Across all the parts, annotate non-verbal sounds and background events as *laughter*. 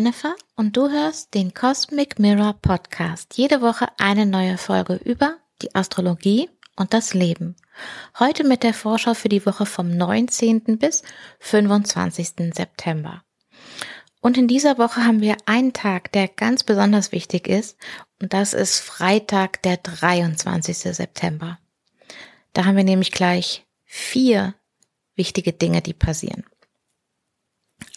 Jennifer und du hörst den Cosmic Mirror Podcast. Jede Woche eine neue Folge über die Astrologie und das Leben. Heute mit der Vorschau für die Woche vom 19. bis 25. September. Und in dieser Woche haben wir einen Tag, der ganz besonders wichtig ist, und das ist Freitag, der 23. September. Da haben wir nämlich gleich vier wichtige Dinge, die passieren.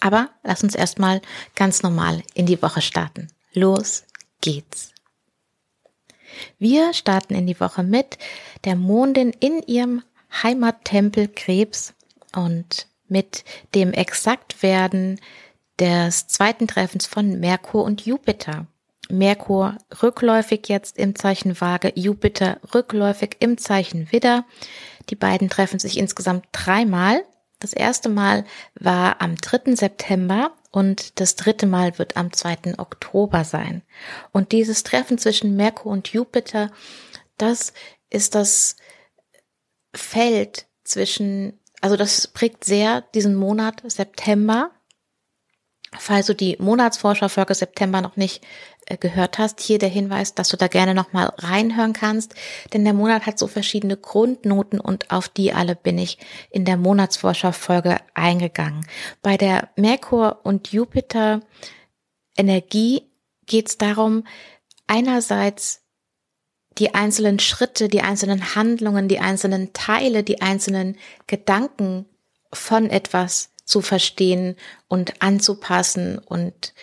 Aber lass uns erstmal ganz normal in die Woche starten. Los geht's. Wir starten in die Woche mit der Mondin in ihrem Heimattempel Krebs und mit dem Exaktwerden des zweiten Treffens von Merkur und Jupiter. Merkur rückläufig jetzt im Zeichen Waage, Jupiter rückläufig im Zeichen Widder. Die beiden treffen sich insgesamt dreimal das erste Mal war am 3. September und das dritte Mal wird am 2. Oktober sein. Und dieses Treffen zwischen Merkur und Jupiter, das ist das Feld zwischen, also das prägt sehr diesen Monat September. Falls du die Monatsvorschau Folge September noch nicht gehört hast, hier der Hinweis, dass du da gerne nochmal reinhören kannst, denn der Monat hat so verschiedene Grundnoten und auf die alle bin ich in der Monatsvorschau-Folge eingegangen. Bei der Merkur und Jupiter Energie geht es darum, einerseits die einzelnen Schritte, die einzelnen Handlungen, die einzelnen Teile, die einzelnen Gedanken von etwas zu verstehen und anzupassen und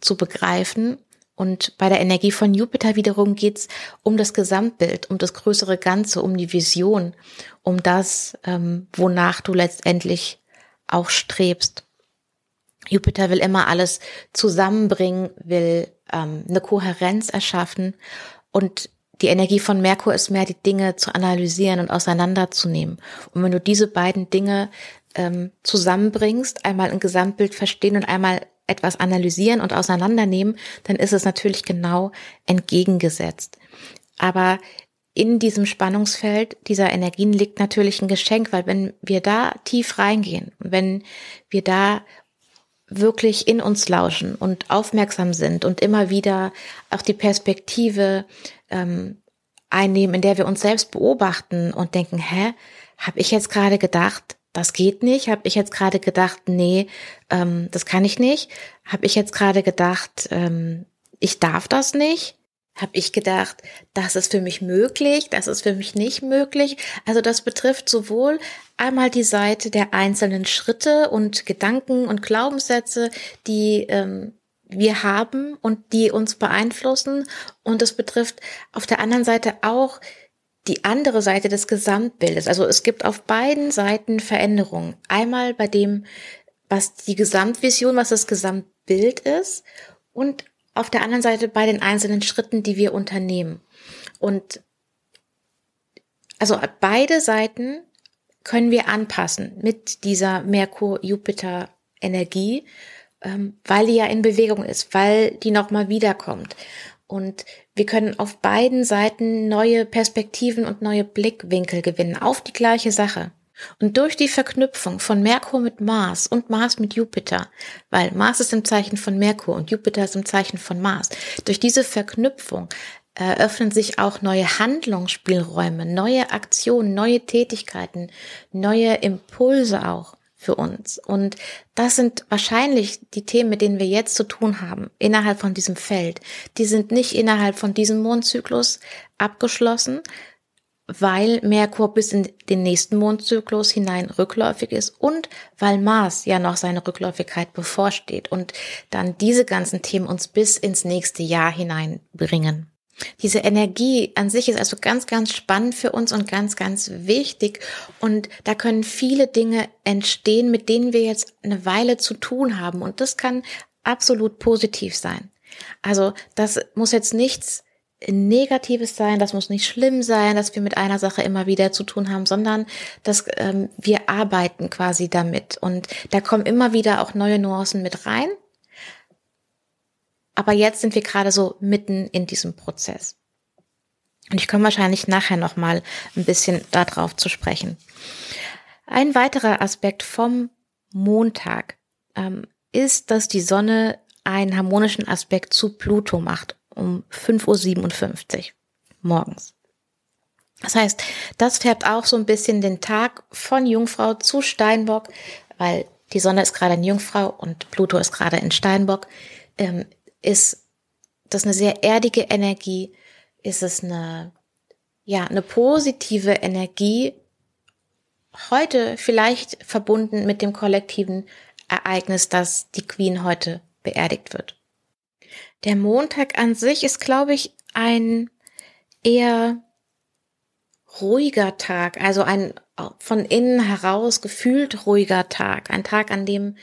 zu begreifen und bei der Energie von Jupiter wiederum geht's um das Gesamtbild, um das größere Ganze, um die Vision, um das, ähm, wonach du letztendlich auch strebst. Jupiter will immer alles zusammenbringen, will ähm, eine Kohärenz erschaffen und die Energie von Merkur ist mehr, die Dinge zu analysieren und auseinanderzunehmen. Und wenn du diese beiden Dinge ähm, zusammenbringst, einmal ein Gesamtbild verstehen und einmal etwas analysieren und auseinandernehmen, dann ist es natürlich genau entgegengesetzt. Aber in diesem Spannungsfeld dieser Energien liegt natürlich ein Geschenk, weil wenn wir da tief reingehen, wenn wir da wirklich in uns lauschen und aufmerksam sind und immer wieder auch die Perspektive ähm, einnehmen, in der wir uns selbst beobachten und denken, hä, habe ich jetzt gerade gedacht, das geht nicht. Habe ich jetzt gerade gedacht, nee, ähm, das kann ich nicht. Habe ich jetzt gerade gedacht, ähm, ich darf das nicht. Habe ich gedacht, das ist für mich möglich, das ist für mich nicht möglich. Also das betrifft sowohl einmal die Seite der einzelnen Schritte und Gedanken und Glaubenssätze, die ähm, wir haben und die uns beeinflussen. Und es betrifft auf der anderen Seite auch die andere Seite des Gesamtbildes. Also es gibt auf beiden Seiten Veränderungen. Einmal bei dem, was die Gesamtvision, was das Gesamtbild ist und auf der anderen Seite bei den einzelnen Schritten, die wir unternehmen. Und also beide Seiten können wir anpassen mit dieser Merkur-Jupiter-Energie, ähm, weil die ja in Bewegung ist, weil die nochmal wiederkommt. Und wir können auf beiden Seiten neue Perspektiven und neue Blickwinkel gewinnen auf die gleiche Sache. Und durch die Verknüpfung von Merkur mit Mars und Mars mit Jupiter, weil Mars ist im Zeichen von Merkur und Jupiter ist im Zeichen von Mars, durch diese Verknüpfung eröffnen sich auch neue Handlungsspielräume, neue Aktionen, neue Tätigkeiten, neue Impulse auch für uns. Und das sind wahrscheinlich die Themen, mit denen wir jetzt zu tun haben, innerhalb von diesem Feld. Die sind nicht innerhalb von diesem Mondzyklus abgeschlossen, weil Merkur bis in den nächsten Mondzyklus hinein rückläufig ist und weil Mars ja noch seine Rückläufigkeit bevorsteht und dann diese ganzen Themen uns bis ins nächste Jahr hineinbringen. Diese Energie an sich ist also ganz, ganz spannend für uns und ganz, ganz wichtig. Und da können viele Dinge entstehen, mit denen wir jetzt eine Weile zu tun haben. Und das kann absolut positiv sein. Also das muss jetzt nichts Negatives sein, das muss nicht schlimm sein, dass wir mit einer Sache immer wieder zu tun haben, sondern dass ähm, wir arbeiten quasi damit. Und da kommen immer wieder auch neue Nuancen mit rein. Aber jetzt sind wir gerade so mitten in diesem Prozess. Und ich komme wahrscheinlich nachher noch mal ein bisschen darauf zu sprechen. Ein weiterer Aspekt vom Montag ähm, ist, dass die Sonne einen harmonischen Aspekt zu Pluto macht um 5.57 Uhr morgens. Das heißt, das färbt auch so ein bisschen den Tag von Jungfrau zu Steinbock, weil die Sonne ist gerade in Jungfrau und Pluto ist gerade in Steinbock, ähm, ist das eine sehr erdige Energie, ist es eine, ja, eine positive Energie, heute vielleicht verbunden mit dem kollektiven Ereignis, dass die Queen heute beerdigt wird. Der Montag an sich ist, glaube ich, ein eher ruhiger Tag, also ein von innen heraus gefühlt ruhiger Tag, ein Tag, an dem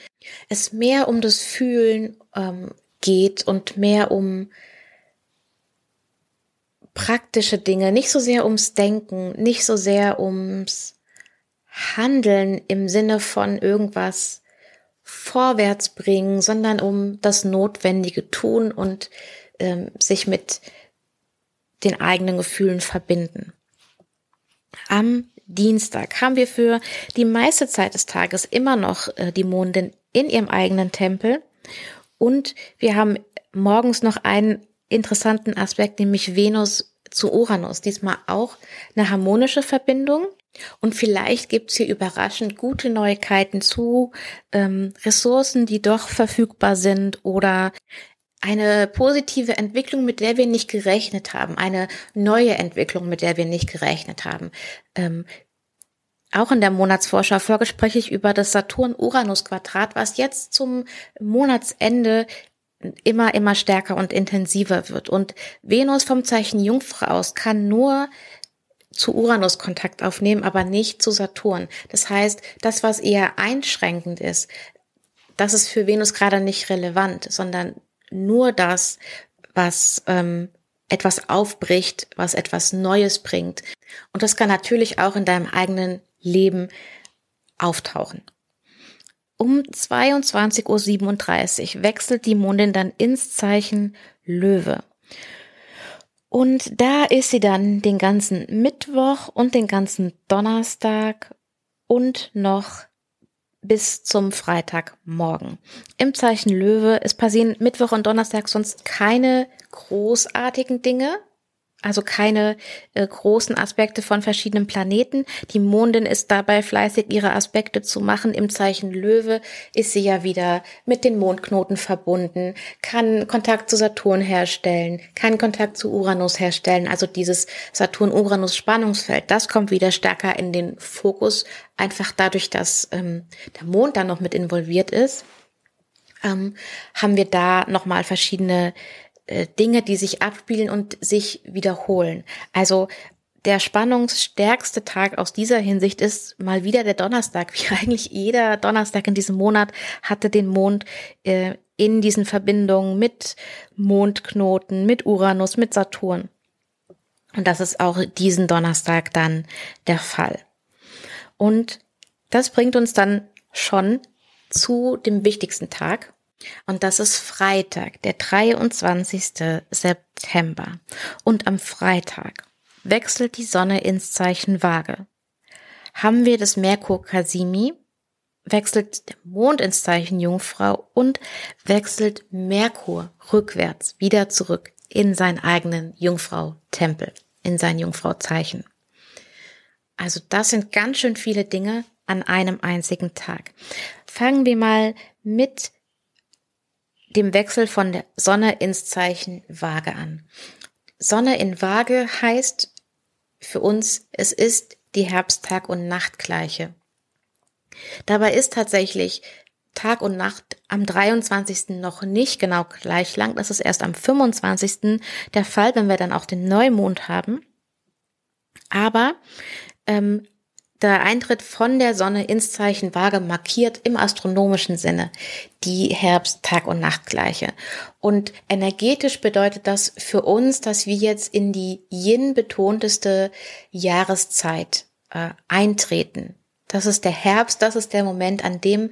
es mehr um das Fühlen ähm, geht und mehr um praktische Dinge, nicht so sehr ums Denken, nicht so sehr ums Handeln im Sinne von irgendwas vorwärts bringen, sondern um das Notwendige tun und ähm, sich mit den eigenen Gefühlen verbinden. Am Dienstag haben wir für die meiste Zeit des Tages immer noch äh, die Mondin in ihrem eigenen Tempel und wir haben morgens noch einen interessanten Aspekt, nämlich Venus zu Uranus. Diesmal auch eine harmonische Verbindung. Und vielleicht gibt's hier überraschend gute Neuigkeiten zu ähm, Ressourcen, die doch verfügbar sind oder eine positive Entwicklung, mit der wir nicht gerechnet haben, eine neue Entwicklung, mit der wir nicht gerechnet haben. Ähm, auch in der Monatsvorschau-Folge spreche ich über das Saturn-Uranus-Quadrat, was jetzt zum Monatsende immer, immer stärker und intensiver wird. Und Venus vom Zeichen Jungfrau aus kann nur zu Uranus Kontakt aufnehmen, aber nicht zu Saturn. Das heißt, das, was eher einschränkend ist, das ist für Venus gerade nicht relevant, sondern nur das, was ähm, etwas aufbricht, was etwas Neues bringt. Und das kann natürlich auch in deinem eigenen Leben auftauchen. Um 22.37 Uhr wechselt die Mondin dann ins Zeichen Löwe. Und da ist sie dann den ganzen Mittwoch und den ganzen Donnerstag und noch bis zum Freitagmorgen. Im Zeichen Löwe, es passieren Mittwoch und Donnerstag sonst keine großartigen Dinge. Also keine äh, großen Aspekte von verschiedenen Planeten. Die Mondin ist dabei fleißig, ihre Aspekte zu machen. Im Zeichen Löwe ist sie ja wieder mit den Mondknoten verbunden, kann Kontakt zu Saturn herstellen, kann Kontakt zu Uranus herstellen. Also dieses Saturn-Uranus-Spannungsfeld, das kommt wieder stärker in den Fokus, einfach dadurch, dass ähm, der Mond da noch mit involviert ist. Ähm, haben wir da nochmal verschiedene äh, Dinge, die sich abspielen und sich wiederholen. Also der spannungsstärkste Tag aus dieser Hinsicht ist mal wieder der Donnerstag. *laughs* Wie eigentlich jeder Donnerstag in diesem Monat hatte den Mond äh, in diesen Verbindungen mit Mondknoten, mit Uranus, mit Saturn. Und das ist auch diesen Donnerstag dann der Fall. Und das bringt uns dann schon zu dem wichtigsten Tag, und das ist Freitag, der 23. September. Und am Freitag wechselt die Sonne ins Zeichen Waage. Haben wir das Merkur Kasimi, wechselt der Mond ins Zeichen Jungfrau und wechselt Merkur rückwärts wieder zurück in seinen eigenen Jungfrau-Tempel, in sein Jungfrau-Zeichen. Also das sind ganz schön viele Dinge an einem einzigen Tag. Fangen wir mal mit dem Wechsel von der Sonne ins Zeichen Waage an. Sonne in Waage heißt für uns, es ist die Herbsttag- und Nachtgleiche. Dabei ist tatsächlich Tag und Nacht am 23. noch nicht genau gleich lang. Das ist erst am 25. der Fall, wenn wir dann auch den Neumond haben. Aber ähm, der Eintritt von der Sonne ins Zeichen Waage markiert im astronomischen Sinne die Herbst-Tag- und Nachtgleiche. Und energetisch bedeutet das für uns, dass wir jetzt in die Yin-betonteste Jahreszeit äh, eintreten. Das ist der Herbst, das ist der Moment, an dem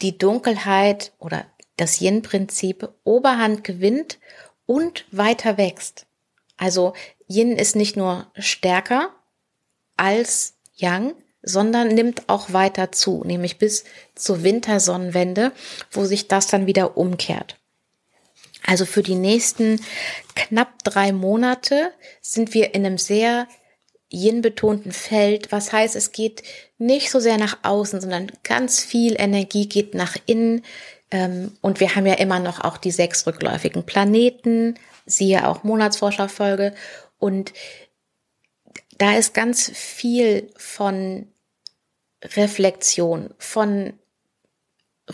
die Dunkelheit oder das Yin-Prinzip Oberhand gewinnt und weiter wächst. Also Yin ist nicht nur stärker als Yang, sondern nimmt auch weiter zu, nämlich bis zur Wintersonnenwende, wo sich das dann wieder umkehrt. Also für die nächsten knapp drei Monate sind wir in einem sehr yin-betonten Feld, was heißt, es geht nicht so sehr nach außen, sondern ganz viel Energie geht nach innen. Ähm, und wir haben ja immer noch auch die sechs rückläufigen Planeten, siehe auch Monatsforscherfolge. Und da ist ganz viel von Reflexion, von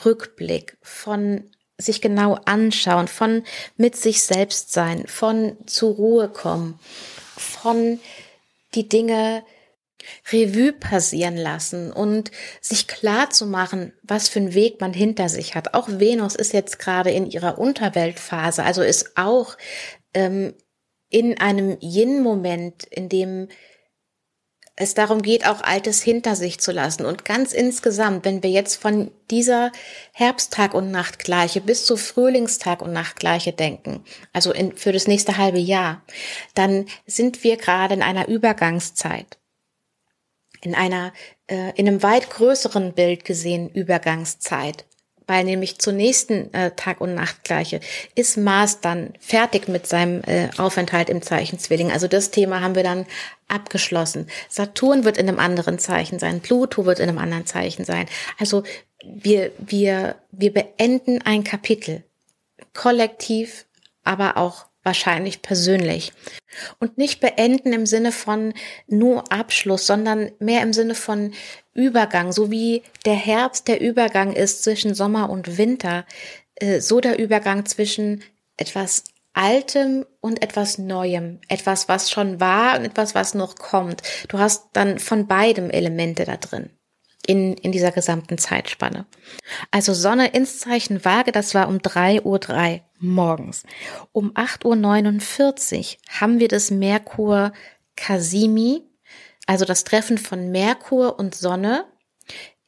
Rückblick, von sich genau anschauen, von mit sich selbst sein, von zur Ruhe kommen, von die Dinge Revue passieren lassen und sich klar zu machen, was für einen Weg man hinter sich hat. Auch Venus ist jetzt gerade in ihrer Unterweltphase, also ist auch ähm, in einem Yin-Moment, in dem es darum geht, auch Altes hinter sich zu lassen. Und ganz insgesamt, wenn wir jetzt von dieser Herbsttag- und Nachtgleiche bis zu Frühlingstag- und Nachtgleiche denken, also in, für das nächste halbe Jahr, dann sind wir gerade in einer Übergangszeit. In einer, äh, in einem weit größeren Bild gesehen Übergangszeit weil nämlich zur nächsten äh, Tag- und Nachtgleiche ist Mars dann fertig mit seinem äh, Aufenthalt im Zeichen Zwilling. Also das Thema haben wir dann abgeschlossen. Saturn wird in einem anderen Zeichen sein, Pluto wird in einem anderen Zeichen sein. Also wir, wir, wir beenden ein Kapitel. Kollektiv, aber auch wahrscheinlich persönlich. Und nicht beenden im Sinne von nur Abschluss, sondern mehr im Sinne von Übergang, so wie der Herbst der Übergang ist zwischen Sommer und Winter, äh, so der Übergang zwischen etwas Altem und etwas Neuem, etwas, was schon war und etwas, was noch kommt. Du hast dann von beidem Elemente da drin in, in dieser gesamten Zeitspanne. Also Sonne ins Zeichen Waage, das war um 3.03 Uhr morgens. Um 8.49 Uhr haben wir das Merkur Kasimi, also das Treffen von Merkur und Sonne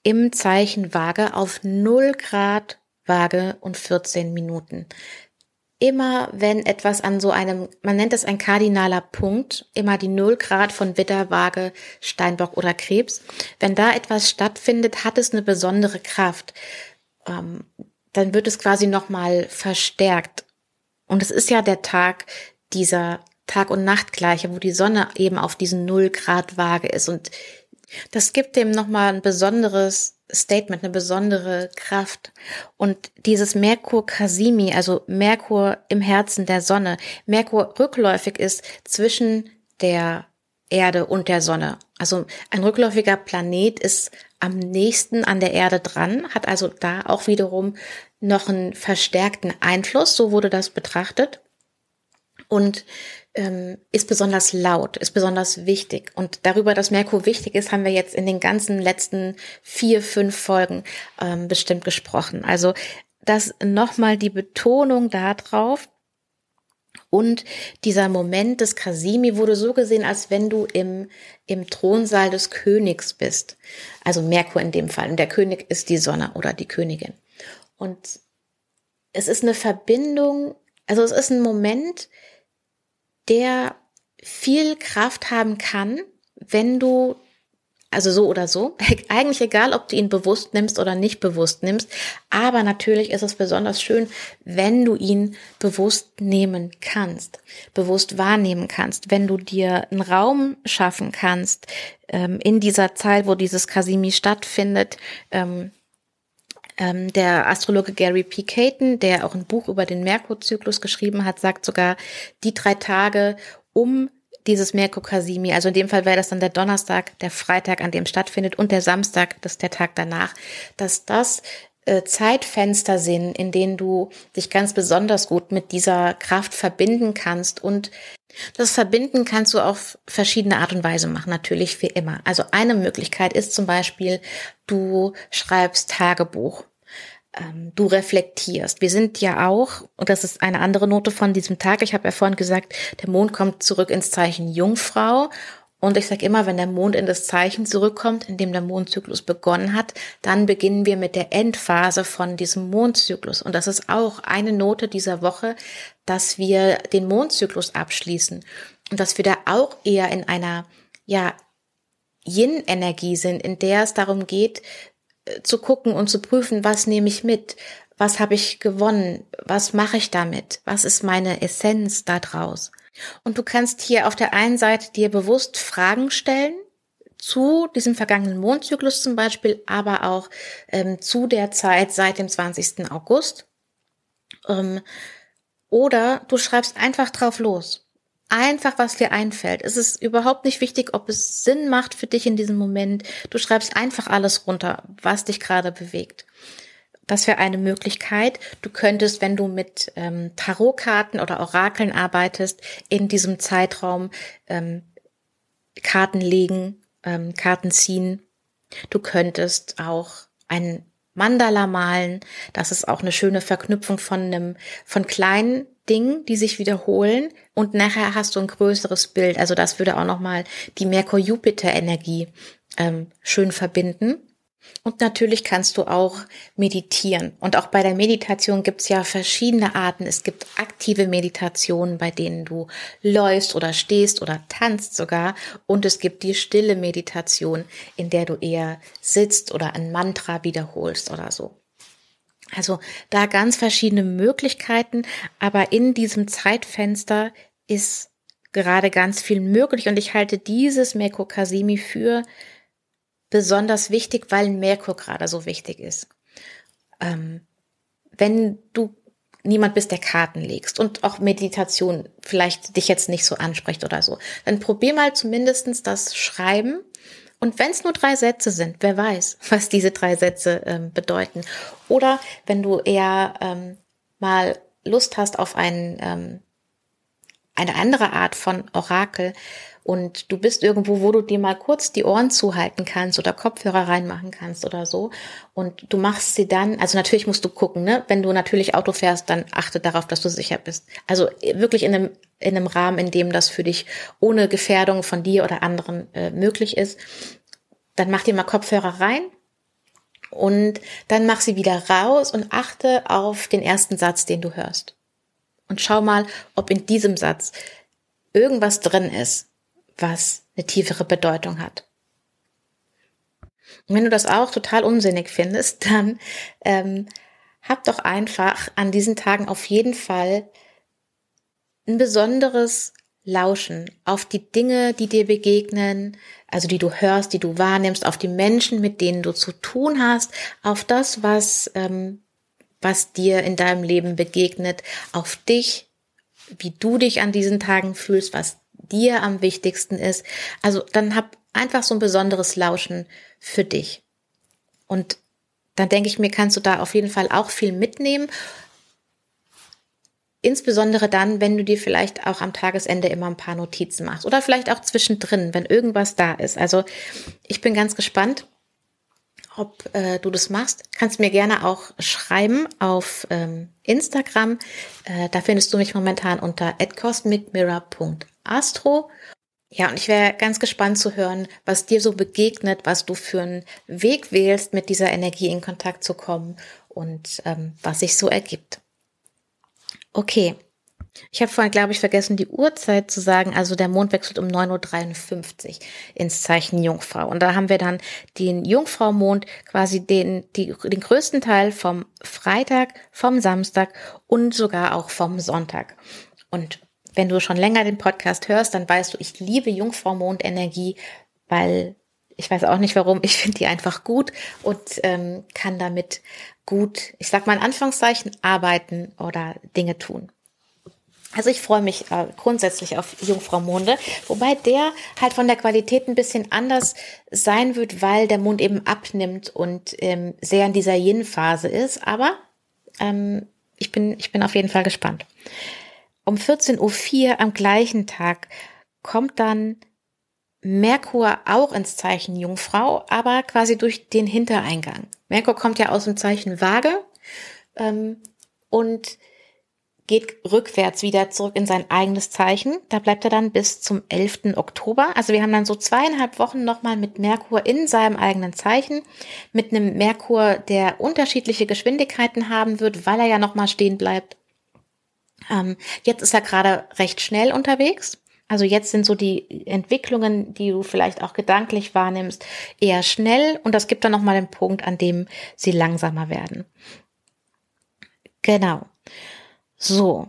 im Zeichen Waage auf 0 Grad Waage und 14 Minuten. Immer wenn etwas an so einem, man nennt es ein kardinaler Punkt, immer die 0 Grad von Widder, Waage, Steinbock oder Krebs, wenn da etwas stattfindet, hat es eine besondere Kraft. Ähm, dann wird es quasi nochmal verstärkt. Und es ist ja der Tag dieser Tag- und Nachtgleiche, wo die Sonne eben auf diesen Null Grad Waage ist. Und das gibt dem nochmal ein besonderes Statement, eine besondere Kraft. Und dieses Merkur Kasimi, also Merkur im Herzen der Sonne, Merkur rückläufig ist zwischen der Erde und der Sonne. Also ein rückläufiger Planet ist am nächsten an der Erde dran, hat also da auch wiederum noch einen verstärkten Einfluss, so wurde das betrachtet. Und ähm, ist besonders laut, ist besonders wichtig. Und darüber, dass Merkur wichtig ist, haben wir jetzt in den ganzen letzten vier, fünf Folgen ähm, bestimmt gesprochen. Also das nochmal die Betonung darauf. Und dieser Moment des Kasimi wurde so gesehen, als wenn du im, im Thronsaal des Königs bist. Also Merkur in dem Fall. Und der König ist die Sonne oder die Königin. Und es ist eine Verbindung, also es ist ein Moment, der viel Kraft haben kann, wenn du, also so oder so, *laughs* eigentlich egal, ob du ihn bewusst nimmst oder nicht bewusst nimmst, aber natürlich ist es besonders schön, wenn du ihn bewusst nehmen kannst, bewusst wahrnehmen kannst, wenn du dir einen Raum schaffen kannst, ähm, in dieser Zeit, wo dieses Kasimi stattfindet, ähm, ähm, der Astrologe Gary P. Caton, der auch ein Buch über den Merkurzyklus geschrieben hat, sagt sogar, die drei Tage um dieses Merkur Kasimi, also in dem Fall wäre das dann der Donnerstag, der Freitag, an dem stattfindet und der Samstag, das ist der Tag danach, dass das Zeitfenster sind, in denen du dich ganz besonders gut mit dieser Kraft verbinden kannst und das Verbinden kannst du auf verschiedene Art und Weise machen, natürlich wie immer. Also eine Möglichkeit ist zum Beispiel, du schreibst Tagebuch ähm, du reflektierst. Wir sind ja auch, und das ist eine andere Note von diesem Tag, ich habe ja vorhin gesagt, der Mond kommt zurück ins Zeichen Jungfrau. Und ich sage immer, wenn der Mond in das Zeichen zurückkommt, in dem der Mondzyklus begonnen hat, dann beginnen wir mit der Endphase von diesem Mondzyklus. Und das ist auch eine Note dieser Woche, dass wir den Mondzyklus abschließen. Und dass wir da auch eher in einer, ja, Yin-Energie sind, in der es darum geht, zu gucken und zu prüfen, was nehme ich mit, was habe ich gewonnen? Was mache ich damit? Was ist meine Essenz da draus? Und du kannst hier auf der einen Seite dir bewusst Fragen stellen, zu diesem vergangenen Mondzyklus zum Beispiel, aber auch ähm, zu der Zeit seit dem 20. August. Ähm, oder du schreibst einfach drauf los. Einfach, was dir einfällt. Es ist überhaupt nicht wichtig, ob es Sinn macht für dich in diesem Moment. Du schreibst einfach alles runter, was dich gerade bewegt. Das wäre eine Möglichkeit. Du könntest, wenn du mit ähm, Tarotkarten oder Orakeln arbeitest, in diesem Zeitraum ähm, Karten legen, ähm, Karten ziehen. Du könntest auch ein Mandala malen. Das ist auch eine schöne Verknüpfung von einem, von kleinen Dingen, die sich wiederholen. Und nachher hast du ein größeres Bild. Also das würde auch nochmal die Merkur-Jupiter-Energie ähm, schön verbinden. Und natürlich kannst du auch meditieren. Und auch bei der Meditation gibt es ja verschiedene Arten. Es gibt aktive Meditationen, bei denen du läufst oder stehst oder tanzt sogar. Und es gibt die stille Meditation, in der du eher sitzt oder ein Mantra wiederholst oder so. Also da ganz verschiedene Möglichkeiten, aber in diesem Zeitfenster ist gerade ganz viel möglich und ich halte dieses Meko Kasimi für besonders wichtig, weil Merkur gerade so wichtig ist. Ähm, wenn du niemand bist, der Karten legst und auch Meditation vielleicht dich jetzt nicht so anspricht oder so, dann probier mal zumindestens das Schreiben. Und wenn es nur drei Sätze sind, wer weiß, *laughs* was diese drei Sätze ähm, bedeuten. Oder wenn du eher ähm, mal Lust hast auf ein, ähm, eine andere Art von Orakel, und du bist irgendwo, wo du dir mal kurz die Ohren zuhalten kannst oder Kopfhörer reinmachen kannst oder so und du machst sie dann, also natürlich musst du gucken, ne? Wenn du natürlich Auto fährst, dann achte darauf, dass du sicher bist. Also wirklich in einem in einem Rahmen, in dem das für dich ohne Gefährdung von dir oder anderen äh, möglich ist. Dann mach dir mal Kopfhörer rein und dann mach sie wieder raus und achte auf den ersten Satz, den du hörst. Und schau mal, ob in diesem Satz irgendwas drin ist, was eine tiefere Bedeutung hat. Und wenn du das auch total unsinnig findest, *laughs* dann ähm, hab doch einfach an diesen Tagen auf jeden Fall ein besonderes Lauschen auf die Dinge, die dir begegnen, also die du hörst, die du wahrnimmst, auf die Menschen, mit denen du zu tun hast, auf das, was, ähm, was dir in deinem Leben begegnet, auf dich, wie du dich an diesen Tagen fühlst, was dir am wichtigsten ist. Also dann hab einfach so ein besonderes Lauschen für dich. Und dann denke ich mir, kannst du da auf jeden Fall auch viel mitnehmen. Insbesondere dann, wenn du dir vielleicht auch am Tagesende immer ein paar Notizen machst oder vielleicht auch zwischendrin, wenn irgendwas da ist. Also ich bin ganz gespannt, ob äh, du das machst. Kannst mir gerne auch schreiben auf ähm, Instagram. Äh, da findest du mich momentan unter @cosmicmirror.art Astro. Ja, und ich wäre ganz gespannt zu hören, was dir so begegnet, was du für einen Weg wählst, mit dieser Energie in Kontakt zu kommen und ähm, was sich so ergibt. Okay. Ich habe vorhin, glaube ich, vergessen, die Uhrzeit zu sagen. Also der Mond wechselt um 9.53 Uhr ins Zeichen Jungfrau. Und da haben wir dann den Jungfrau-Mond, quasi den, die, den größten Teil vom Freitag, vom Samstag und sogar auch vom Sonntag. Und wenn du schon länger den Podcast hörst, dann weißt du, ich liebe Jungfrau Mondenergie, weil ich weiß auch nicht warum, ich finde die einfach gut und ähm, kann damit gut, ich sag mal in Anführungszeichen, arbeiten oder Dinge tun. Also ich freue mich äh, grundsätzlich auf Jungfrau Monde, wobei der halt von der Qualität ein bisschen anders sein wird, weil der Mond eben abnimmt und ähm, sehr in dieser Yin-Phase ist. Aber ähm, ich bin ich bin auf jeden Fall gespannt. Um 14.04 Uhr am gleichen Tag kommt dann Merkur auch ins Zeichen Jungfrau, aber quasi durch den Hintereingang. Merkur kommt ja aus dem Zeichen Waage ähm, und geht rückwärts wieder zurück in sein eigenes Zeichen. Da bleibt er dann bis zum 11. Oktober. Also wir haben dann so zweieinhalb Wochen nochmal mit Merkur in seinem eigenen Zeichen, mit einem Merkur, der unterschiedliche Geschwindigkeiten haben wird, weil er ja nochmal stehen bleibt. Ähm, jetzt ist er gerade recht schnell unterwegs. Also jetzt sind so die Entwicklungen, die du vielleicht auch gedanklich wahrnimmst, eher schnell und das gibt dann nochmal den Punkt, an dem sie langsamer werden. Genau. So.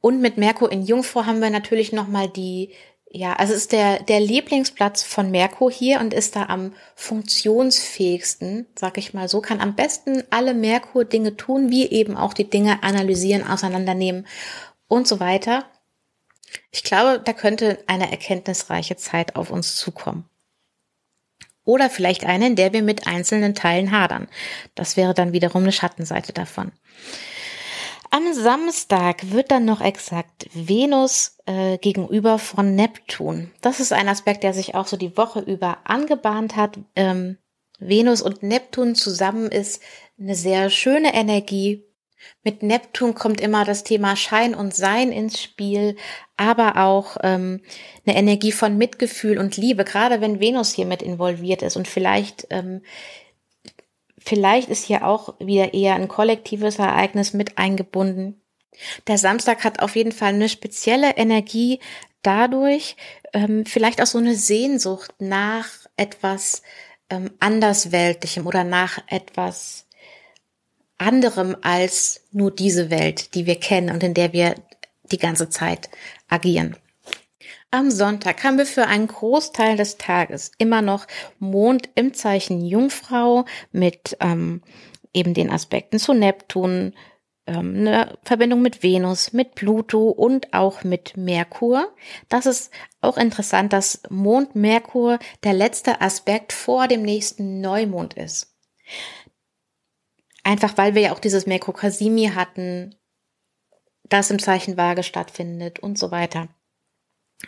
Und mit Merkur in Jungfrau haben wir natürlich nochmal die, ja, also ist der, der Lieblingsplatz von Merkur hier und ist da am funktionsfähigsten, sag ich mal so, kann am besten alle Merkur-Dinge tun, wie eben auch die Dinge analysieren, auseinandernehmen und so weiter. Ich glaube, da könnte eine erkenntnisreiche Zeit auf uns zukommen. Oder vielleicht eine, in der wir mit einzelnen Teilen hadern. Das wäre dann wiederum eine Schattenseite davon. Am Samstag wird dann noch exakt Venus äh, gegenüber von Neptun. Das ist ein Aspekt, der sich auch so die Woche über angebahnt hat. Ähm, Venus und Neptun zusammen ist eine sehr schöne Energie. Mit Neptun kommt immer das Thema Schein und Sein ins Spiel, aber auch ähm, eine Energie von Mitgefühl und Liebe, gerade wenn Venus hier mit involviert ist und vielleicht ähm, Vielleicht ist hier auch wieder eher ein kollektives Ereignis mit eingebunden. Der Samstag hat auf jeden Fall eine spezielle Energie dadurch, ähm, vielleicht auch so eine Sehnsucht nach etwas ähm, andersweltlichem oder nach etwas anderem als nur diese Welt, die wir kennen und in der wir die ganze Zeit agieren. Am Sonntag haben wir für einen Großteil des Tages immer noch Mond im Zeichen Jungfrau mit ähm, eben den Aspekten zu Neptun, ähm, eine Verbindung mit Venus, mit Pluto und auch mit Merkur. Das ist auch interessant, dass Mond Merkur der letzte Aspekt vor dem nächsten Neumond ist. Einfach weil wir ja auch dieses Merkur Kasimi hatten, das im Zeichen Waage stattfindet und so weiter.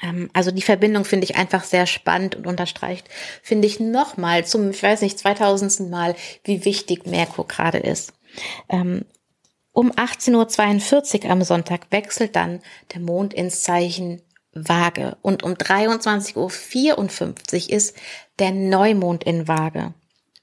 Ähm, also die Verbindung finde ich einfach sehr spannend und unterstreicht, finde ich nochmal zum, ich weiß nicht, 2000. Mal, wie wichtig Merkur gerade ist. Ähm, um 18.42 Uhr am Sonntag wechselt dann der Mond ins Zeichen Waage und um 23.54 Uhr ist der Neumond in Waage.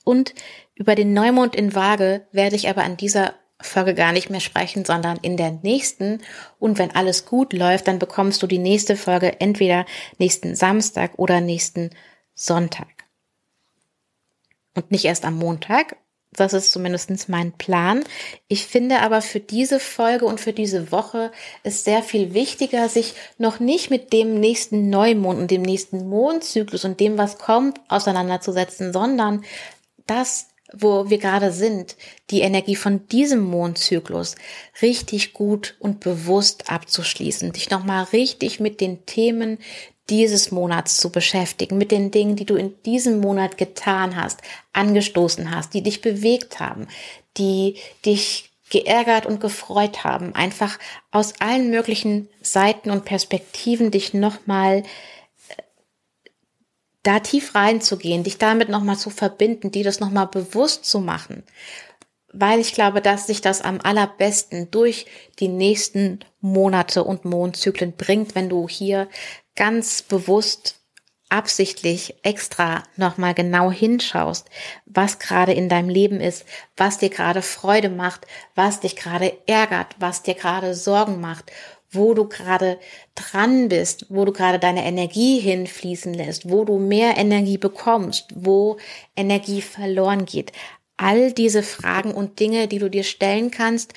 Und über den Neumond in Waage werde ich aber an dieser Folge gar nicht mehr sprechen, sondern in der nächsten. Und wenn alles gut läuft, dann bekommst du die nächste Folge entweder nächsten Samstag oder nächsten Sonntag. Und nicht erst am Montag. Das ist zumindest mein Plan. Ich finde aber für diese Folge und für diese Woche ist sehr viel wichtiger, sich noch nicht mit dem nächsten Neumond und dem nächsten Mondzyklus und dem, was kommt, auseinanderzusetzen, sondern das wo wir gerade sind, die Energie von diesem Mondzyklus richtig gut und bewusst abzuschließen, dich nochmal richtig mit den Themen dieses Monats zu beschäftigen, mit den Dingen, die du in diesem Monat getan hast, angestoßen hast, die dich bewegt haben, die dich geärgert und gefreut haben, einfach aus allen möglichen Seiten und Perspektiven dich nochmal da tief reinzugehen, dich damit nochmal zu verbinden, dir das nochmal bewusst zu machen, weil ich glaube, dass sich das am allerbesten durch die nächsten Monate und Mondzyklen bringt, wenn du hier ganz bewusst absichtlich extra nochmal genau hinschaust, was gerade in deinem Leben ist, was dir gerade Freude macht, was dich gerade ärgert, was dir gerade Sorgen macht wo du gerade dran bist, wo du gerade deine Energie hinfließen lässt, wo du mehr Energie bekommst, wo Energie verloren geht. All diese Fragen und Dinge, die du dir stellen kannst,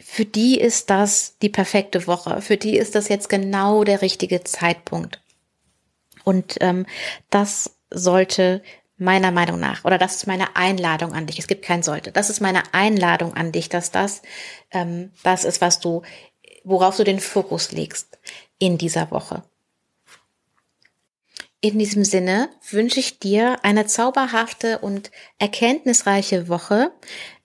für die ist das die perfekte Woche. Für die ist das jetzt genau der richtige Zeitpunkt. Und ähm, das sollte meiner Meinung nach, oder das ist meine Einladung an dich. Es gibt kein sollte. Das ist meine Einladung an dich, dass das ähm, das ist, was du worauf du den Fokus legst in dieser Woche. In diesem Sinne wünsche ich dir eine zauberhafte und erkenntnisreiche Woche,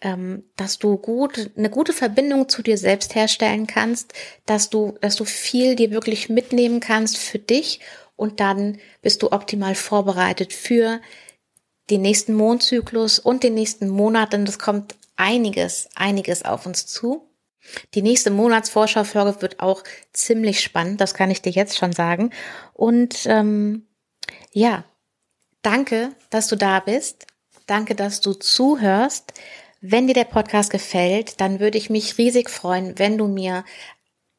ähm, dass du gut, eine gute Verbindung zu dir selbst herstellen kannst, dass du, dass du viel dir wirklich mitnehmen kannst für dich und dann bist du optimal vorbereitet für den nächsten Mondzyklus und den nächsten Monat, denn es kommt einiges, einiges auf uns zu. Die nächste Monatsvorschau-Folge wird auch ziemlich spannend, das kann ich dir jetzt schon sagen. Und ähm, ja, danke, dass du da bist. Danke, dass du zuhörst. Wenn dir der Podcast gefällt, dann würde ich mich riesig freuen, wenn du mir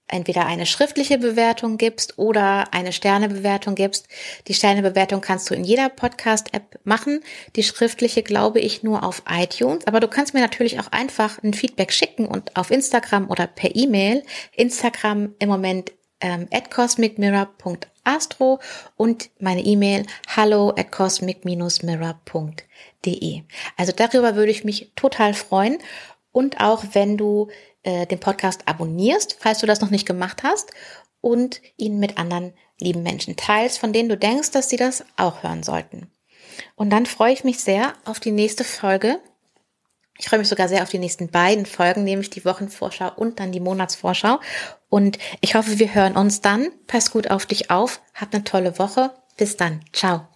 entweder eine schriftliche Bewertung gibst oder eine Sternebewertung gibst. Die Sternebewertung kannst du in jeder Podcast-App machen. Die schriftliche glaube ich nur auf iTunes. Aber du kannst mir natürlich auch einfach ein Feedback schicken und auf Instagram oder per E-Mail. Instagram im Moment ähm, at cosmicmirror.astro und meine E-Mail hallo at cosmic-mirror.de. Also darüber würde ich mich total freuen. Und auch wenn du äh, den Podcast abonnierst, falls du das noch nicht gemacht hast, und ihn mit anderen lieben Menschen teilst, von denen du denkst, dass sie das auch hören sollten. Und dann freue ich mich sehr auf die nächste Folge. Ich freue mich sogar sehr auf die nächsten beiden Folgen, nämlich die Wochenvorschau und dann die Monatsvorschau. Und ich hoffe, wir hören uns dann. Pass gut auf dich auf. Hab eine tolle Woche. Bis dann. Ciao.